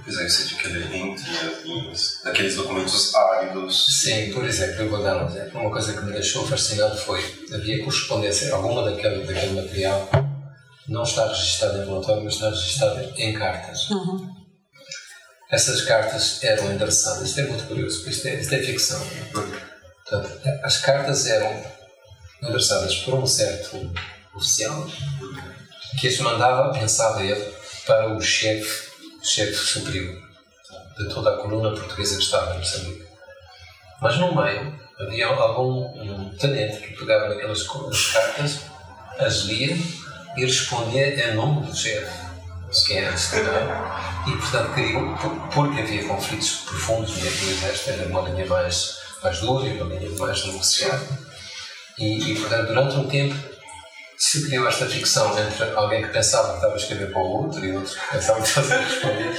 Pois é, você tinha que ler entre as linhas, daqueles documentos áridos. Sim, por exemplo, eu vou dar um exemplo. Uma coisa que me deixou fascinado foi, havia correspondência, alguma daquele, daquele material não está registrada em relatório, mas está registrada em cartas. Uhum. Essas cartas eram endereçadas, isto é muito curioso, isto é, isto é ficção. Portanto, as cartas eram endereçadas por um certo oficial que as mandava, pensava ele, para o chefe, chefe superior de toda a coluna portuguesa que estava em Moçambique. Mas no meio havia algum um tenente que pegava naquelas cartas, as lia e respondia em nome do chefe, quem era esse E, portanto, queria, porque havia conflitos profundos no exército, era uma linha mais, mais dura, uma linha mais negociada. E, e, portanto, durante um tempo se criou esta ficção entre alguém que pensava que estava a escrever para o outro e outro que pensava que estava a responder.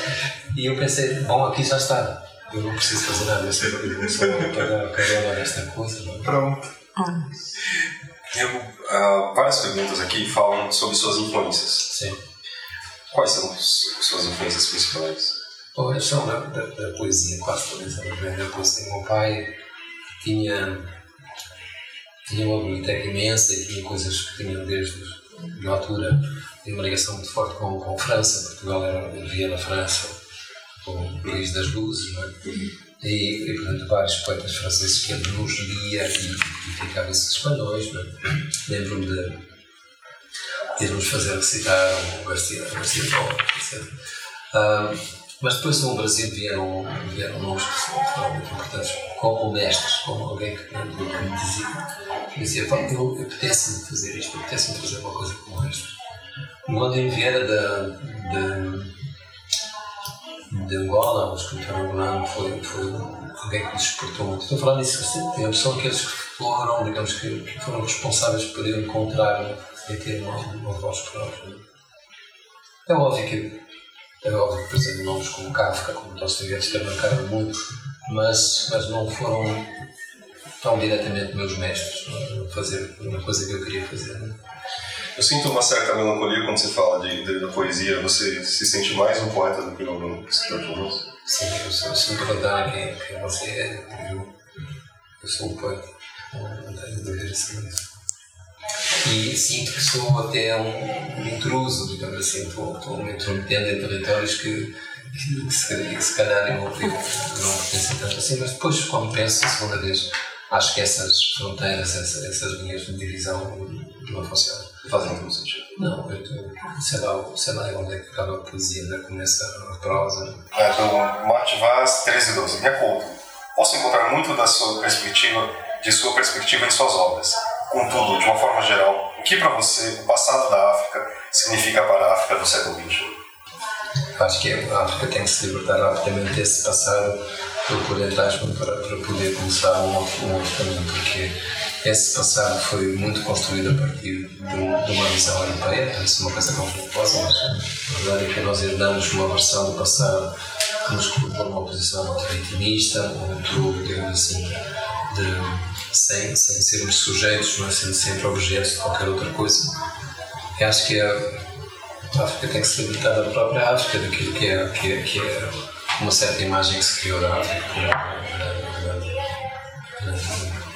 E eu pensei, bom, aqui já está. Eu não preciso fazer nada, eu sei que eu só pagar a carona desta coisa. Não? é? Pronto. Eu, ah, várias perguntas aqui falam sobre suas influências. Sim. Quais são as suas influências principais? Bom, eles são da, da, da poesia, quase todas elas vêm da poesia. O meu pai tinha, tinha uma biblioteca imensa e tinha coisas que tinham desde na altura tinha uma ligação muito forte com, com a França. Portugal era, vivia na França, o país das luzes, não é? E, e, portanto, vários poetas franceses que ele nos lia e, e ficava esses espanhóis, é? Lembro-me de ir-nos fazer recitar o Garcia, Garcia Borges, etc. Ah, mas depois no Brasil vieram, vieram nomes que foram muito importantes, como mestres, como alguém que, que me dizia, dizia "Pá, eu, eu apetece-me fazer isto, apetece-me fazer uma coisa como esta. O André Vieira da, de, de Angola, o escritor angolano, foi, foi alguém que despertou muito. Estou a falar disso, assim, são aqueles que foram, digamos que, que foram responsáveis por eu encontrar e ter uma, uma voz própria. É óbvio que, é óbvio que, por exemplo, nomes como Kafka, como Dostoiévski, também marcaram muito, mas, mas não foram tão diretamente meus mestres é? fazer uma coisa que eu queria fazer. Não é? Eu sinto uma certa melancolia quando você fala de, de, da poesia. Você se sente mais um poeta do que um escritor? Sim, eu sou, se me perguntarem quem, quem você é, eu, eu sou um poeta. Não, tenho dúvidas sobre isso. E sinto que sou até um, um intruso, digamos assim, estou, estou me intrometendo em territórios que, que, que, se, que se calhar eu não, eu não pertencem tanto assim, mas depois, quando penso a segunda vez, acho que essas fronteiras, essas, essas linhas de divisão não funcionam. Fazem todo sentido. Não, eu, sei, lá, sei lá onde é que acaba a poesia, onde é que começa a prosa. É do Mate Vaz 1312. Me acordo. Posso encontrar muito da sua perspectiva, de sua perspectiva em suas obras. Contudo, de uma forma geral, o que para você o passado da África significa para a África do século XXI? Acho que a África tem que se libertar rapidamente desse passado aspas, para, para poder começar um outro, um outro caminho, porque esse passado foi muito construído a partir de, de uma visão europeia, isso é uma coisa conflituosa, mas a verdade é que nós herdamos uma versão do passado que nos colocou numa posição muito vitimista, muito, digamos assim, de, sem, sem sermos sujeitos, não é? sendo sempre objetos de qualquer outra coisa. E acho que a África tem que se libertar da própria África, daquilo que é, que é, que é uma certa imagem que se criou da África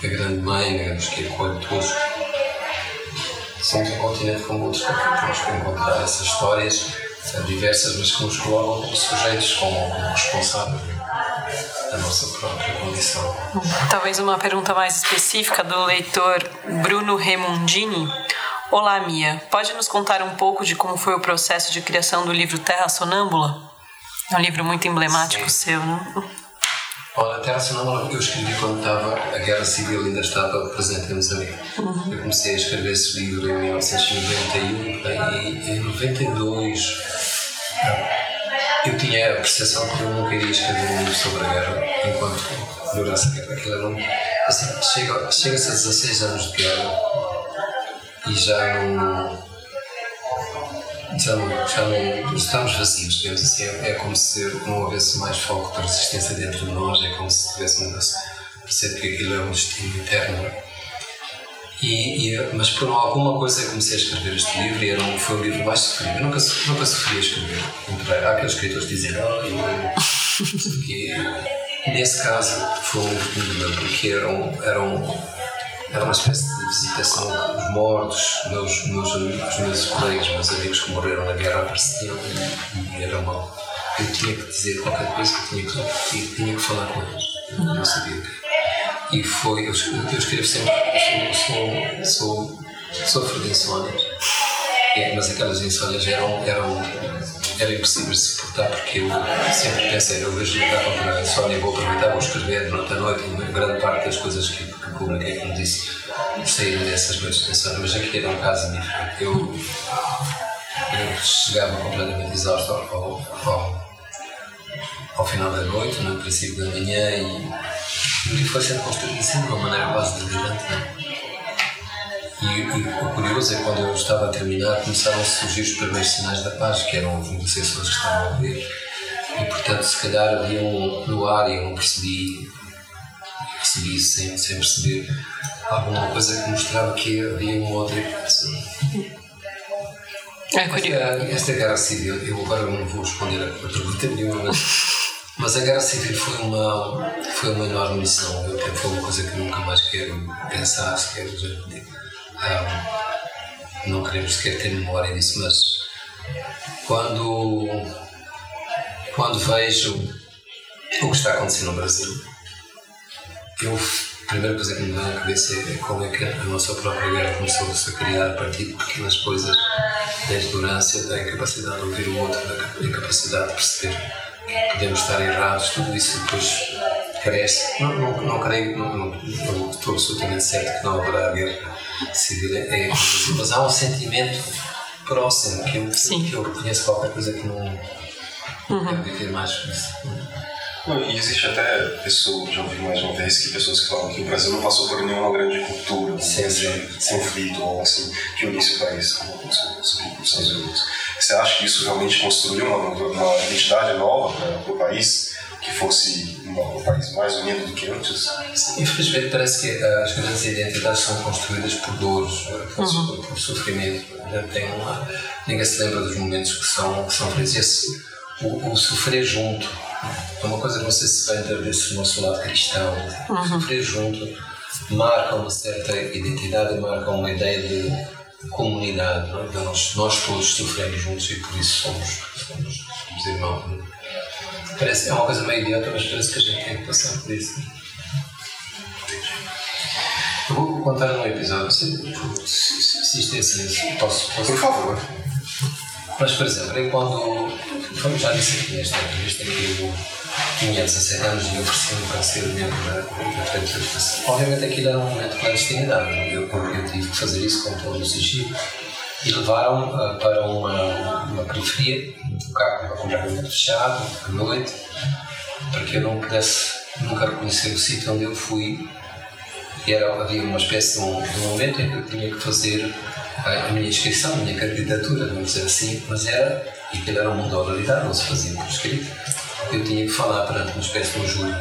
a grande, mãe, digamos, que acolhe todos. Somos um continente como outros, temos que encontrar essas histórias diversas, mas que nos colocam como sujeitos, como, responsáveis da nossa própria condição. Talvez uma pergunta mais específica do leitor Bruno Remondini. Olá, Mia. Pode nos contar um pouco de como foi o processo de criação do livro Terra Sonâmbula? É um livro muito emblemático Sim. seu, né? Olha, Terra Sonâmbula eu escrevi quando estava, a Guerra Civil ainda estava presente em Moçambique. Uhum. Eu comecei a escrever esse livro em 1991 e em 92 eu tinha a percepção que eu não queria escrever um livro sobre a guerra enquanto durasse a guerra. Aquilo assim, chega, chega-se a 16 anos de guerra e já não já não estamos vazios, digamos assim, é, é como se não houvesse mais foco de resistência dentro de nós, é como se tivéssemos perceber que aquilo é um destino eterno. E, e, mas por alguma coisa eu comecei a escrever este livro e era um, foi o livro mais sofrido. Eu nunca, nunca sofri a escrever. Há aqueles escritores que dizem, oh, eu, que, nesse caso foi um livro porque era, um, era, um, era uma espécie de visitação dos mortos, meus, meus, os meus colegas, meus amigos que morreram na guerra apareciam e, e era uma. Eu tinha que dizer qualquer coisa, eu tinha que, eu tinha que falar com eles. Não sabia o que. E foi. Eu, eu escrevo sempre. Eu sou, sou, sou, sofro de insónias. É, mas aquelas insónias eram, eram, eram impossíveis de suportar porque eu sempre pensei, eu vejo que está a insónia, vou aproveitar, vou escrever durante a noite e grande parte das coisas que, que publiquei, como disse, saíram dessas noites de insónia, mas aqui era um caso diferente. Eu, eu chegava completamente exausto ao, ao, ao final da noite, no princípio da manhã e, e foi sendo construído assim de uma maneira quase delirante. Não? E, e, o curioso é quando eu estava a terminar, começaram a surgir os primeiros sinais da paz, que eram as negociações que estavam a ver. E portanto, se calhar havia um no ar e eu não percebi, percebi sem, sem perceber alguma coisa que mostrava que havia uma outra hipótese. É curioso. Esta, esta guerra civil, eu agora não vou responder a pergunta nenhuma, mas, mas a guerra civil foi uma, foi uma enorme missão. Eu, foi uma coisa que nunca mais quero pensar, sequer. Um, não queremos sequer ter memória disso, mas quando, quando vejo o que está acontecendo no Brasil, eu a primeira coisa que me vem à cabeça é como é que a nossa própria guerra começou-se a criar a partir de pequenas coisas, da ignorância, da incapacidade de ouvir o outro, da incapacidade de perceber que podemos estar errados, tudo isso depois cresce. Não, não, não creio, não, não, estou absolutamente certo que não haverá guerra civil, é, mas há um sentimento próximo que eu, Sim. que eu reconheço qualquer coisa que não. Uhum. Quero viver mais com isso. Não, e existe até pessoas, já ouvi mais uma vez, que pessoas que falam que o Brasil não passou por nenhuma grande cultura, grande conflito ou assim, que unisse o país, como nos Estados Unidos. Você acha que isso realmente construiu uma, uma identidade nova para o país? Que fosse um país mais unido do que antes? Infelizmente, parece que as grandes identidades são construídas por dores, por, uhum. por sofrimento. Tem uma, ninguém se lembra dos momentos que são, que são felizes. O, o sofrer junto é uma coisa que você se vai entender desse nosso lado cristão. Uhum. Sofrer junto marca uma certa identidade, marca uma ideia de comunidade. Não é? Então, nós, nós todos sofremos juntos e por isso somos, somos, somos irmãos. Parece, é uma coisa meio idiota, mas parece que a gente tem que passar por isso. Eu vou contar um episódio, se, se, se isto é assim, posso, posso. Por favor. Mas, por exemplo, eu quando. Como já disse aqui nesta entrevista, que eu tinha 17 anos e ofereci-me para ser membro da, da Frente Educação. Obviamente aquilo era um momento de clandestinidade, eu, eu tive que fazer isso com todo o sigilo. E levaram uh, para uma, uma periferia, um carro completamente fechado, à noite, para que eu não pudesse nunca reconhecer o sítio onde eu fui. E era, havia uma espécie de um, de um momento em que eu tinha que fazer a minha inscrição, a minha candidatura, vamos dizer assim, mas era, e aquilo era um mundo da oralidade, não se fazia por escrito, eu tinha que falar perante uma espécie de um júri.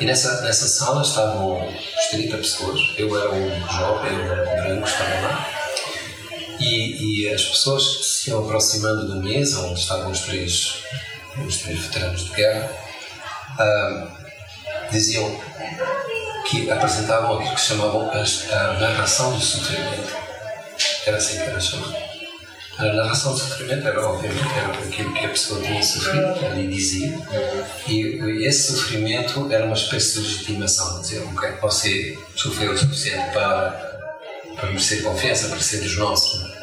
E nessa, nessa sala estavam uns 30 pessoas, eu era um jovem, eu era um branco, estava lá, e, e as pessoas se iam aproximando da mesa onde estavam os três, os três veteranos de guerra, uh, diziam que apresentavam aquilo que chamavam a, a narração do sofrimento era assim que era chamado. A narração de sofrimento era, obviamente, era aquilo que a pessoa tinha sofrido, que ali dizia, e esse sofrimento era uma espécie de legitimação, dizer, ok, você sofreu o suficiente para, para merecer confiança, para ser dos nossos.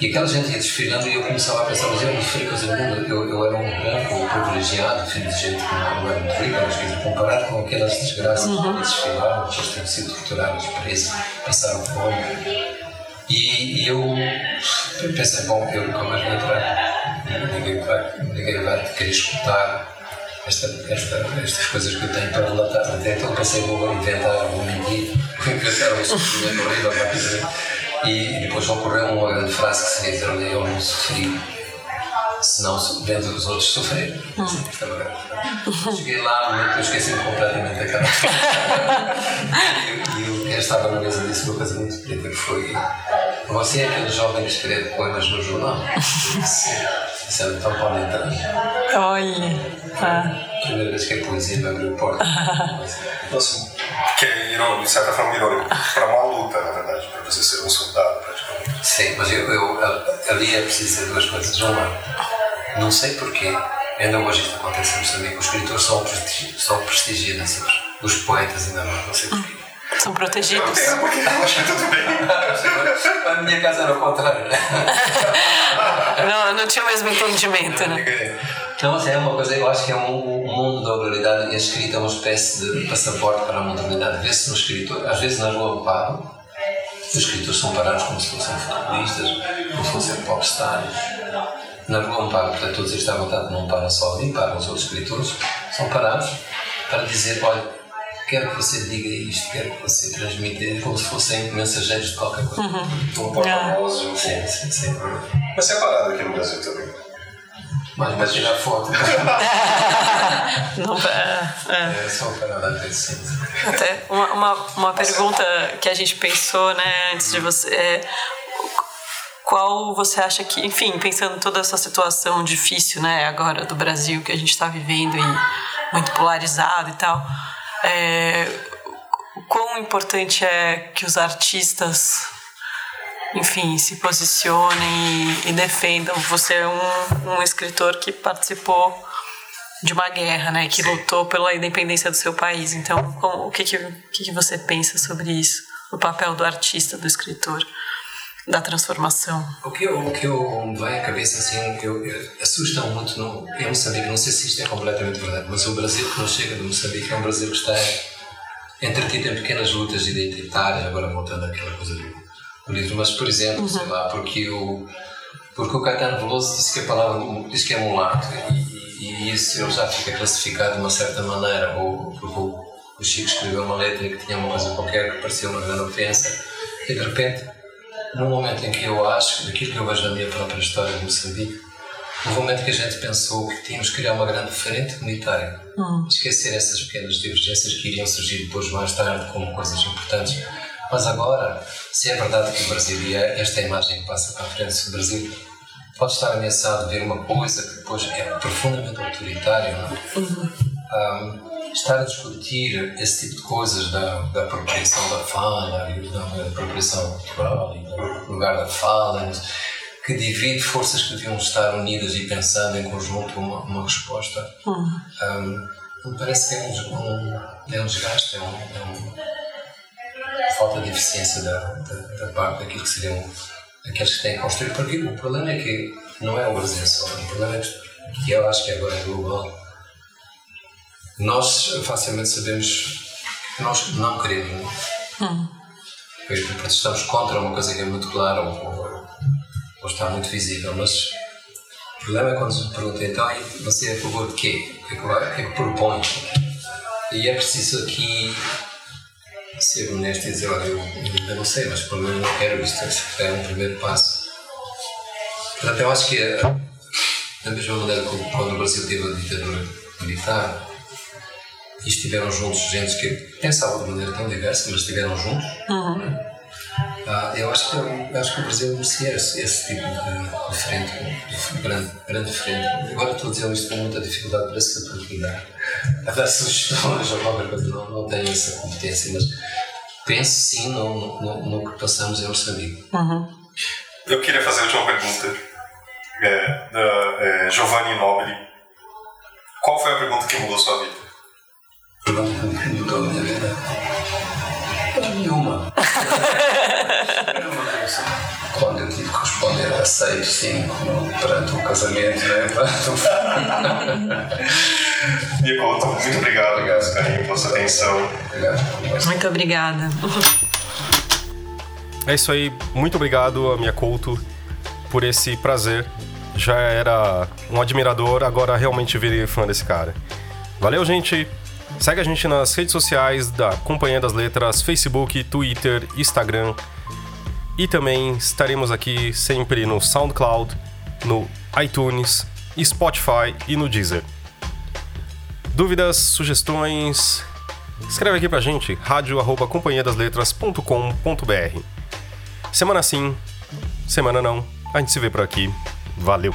E aquela gente ia desfilando e eu começava a pensar, mas eu não sofri coisa nenhuma, eu, eu era um branco, privilegiado, filho de gente que não era muito rica, mas quer comparado com aquelas desgraças uhum. que desfilaram, que tinham sido torturados, presos, passaram fome e, e eu pensei, bom, eu nunca mais vou entrar. Ninguém vai, ninguém vai querer escutar esta, esta, estas coisas que eu tenho para relatar. Até então pensei, vou inventar, vou mentir, vou inventar um sofrimento horrível para dizer. E, depois ocorreu uma grande frase que seria dizer, eu não sofri senão vendo os outros sofrer. Hum. Cheguei lá, eu esqueci-me completamente daquela. e eu, estava na mesa disse uma coisa muito bonita que foi você é aquele jovem que escreve poemas no jornal? Sim. então pode entrar. Olha. Ah. Primeira vez que a poesia me abriu porta. Nossa, que é irônico, de certa forma irônico, para uma luta, na verdade, para você ser um soldado praticamente. Sim, mas eu, eu ali é preciso dizer duas coisas. Uma, não sei porquê, ainda hoje isto acontece em Moçambique, os escritores são, prestigi são prestigiadíssimos, os poetas ainda não, não sei porquê. São protegidos. Eu porque eu acho que tudo bem. Na minha casa era o contrário, né? não, não tinha o mesmo entendimento, né? Não, mas é uma coisa, eu acho que é um, um mundo da oralidade e a escrita é uma espécie de passaporte para a modernidade. Vê-se no escritor, às vezes na rua paro, os escritores são parados como se fossem futebolistas, como se fossem popstars. Na rua Amparo, portanto, todos estavam à vontade, não param só ali, param os outros escritores, são parados para dizer: olha, quero que você diga isto, quero que você transmita, é como se fossem mensageiros de qualquer coisa. Um porta-voz. um- Sim, sim, sim. Mas separado aqui no Brasil também. Mas vai tirar foto. Não, é, é. É só sim. Até uma, uma, uma pergunta que a gente pensou, né, antes de você. É, qual você acha que, enfim, pensando toda essa situação difícil, né, agora do Brasil que a gente está vivendo e muito polarizado e tal, é, quão importante é que os artistas, enfim, se posicionem e, e defendam? Você é um, um escritor que participou de uma guerra, né, que lutou pela independência do seu país. Então, como- o que que, que que você pensa sobre isso? O papel do artista, do escritor, da transformação? O que, o que eu me à cabeça, assim, eu, eu, assusta muito no, em Moçambique, não sei se isto é completamente verdade, mas o Brasil que nos chega de Moçambique é um Brasil que está entretido em pequenas lutas identitárias, agora voltando àquela coisa do, livro, mas por exemplo, sei lá, porque o, porque o Caetano Veloso disse que a palavra, disse que é mulato, e, e, isso ele já fica classificado de uma certa maneira, ou porque o Chico escreveu uma letra que tinha uma coisa qualquer que parecia uma grande ofensa, e de repente num momento em que eu acho, daquilo que eu vejo na minha própria história de Moçambique, um momento que a gente pensou que tínhamos que criar uma grande frente comunitária, esquecer essas pequenas divergências que iriam surgir depois mais tarde como coisas importantes. Mas agora, se é verdade que o Brasil, e é esta imagem que passa para a frente se o Brasil pode estar ameaçado de ver uma coisa que depois é profundamente autoritária, não é? Um, estar a discutir esse tipo de coisas da, da apropriação da fala da, apropriação cultural e do lugar da fala que divide forças que deviam estar unidas e pensando em conjunto uma, uma resposta. Um, me parece que é um, um, é um desgaste é um, é um falta de eficiência da, da, da parte daquilo que seriam aqueles que têm que construir. Porque o problema é que não é o Brasil só o problema é que eu acho que agora é global nós facilmente sabemos que nós não queremos. Pois, porque estamos contra uma coisa que é muito clara ou, ou, ou está muito visível, mas o problema é quando se pergunta então, e você é a favor de quê? O que é que, vai- que, é que propõe? E é preciso aqui ser honesto e dizer, olha, eu ainda não sei, mas pelo menos não quero isto, é um primeiro passo. Portanto, eu acho que é da mesma maneira como quando o Brasil teve a ditadura militar, e estiveram juntos gente que pensavam de maneira tão diversa, mas estiveram juntos. né? Ah, eu acho que, eu acho que o Brasil merecia esse, esse tipo de, de frente, de grande, grande frente. Agora estou a dizer isto com muita dificuldade, parece que estou aqui a, a dar sugestões ou qualquer coisa, não, não tenho essa competência, mas penso sim no, no, no que passamos em Moçambique. Eu queria fazer a última pergunta. É, da é, Giovanni Nobili. Qual foi a pergunta que mudou sua vida? Mudou a minha vida? Nenhuma. Quando eu tive que responder a seis, cinco, no- perante o casamento, né? perante. Nicoto, muito obrigado seu carinho, pela sua atenção. Obrigado. Muito obrigada. É isso aí. Muito obrigado, a minha Couto, por esse prazer. Já era um admirador, agora realmente virei fã desse cara. Valeu, gente. Segue a gente nas redes sociais da Companhia das Letras, Facebook, Twitter, Instagram. E também estaremos aqui sempre no SoundCloud, no iTunes, Spotify e no Deezer. Dúvidas, sugestões? Escreve aqui pra gente, radio@companhiadasletras.com.br. Semana sim, semana não. A gente se vê por aqui. Valeu!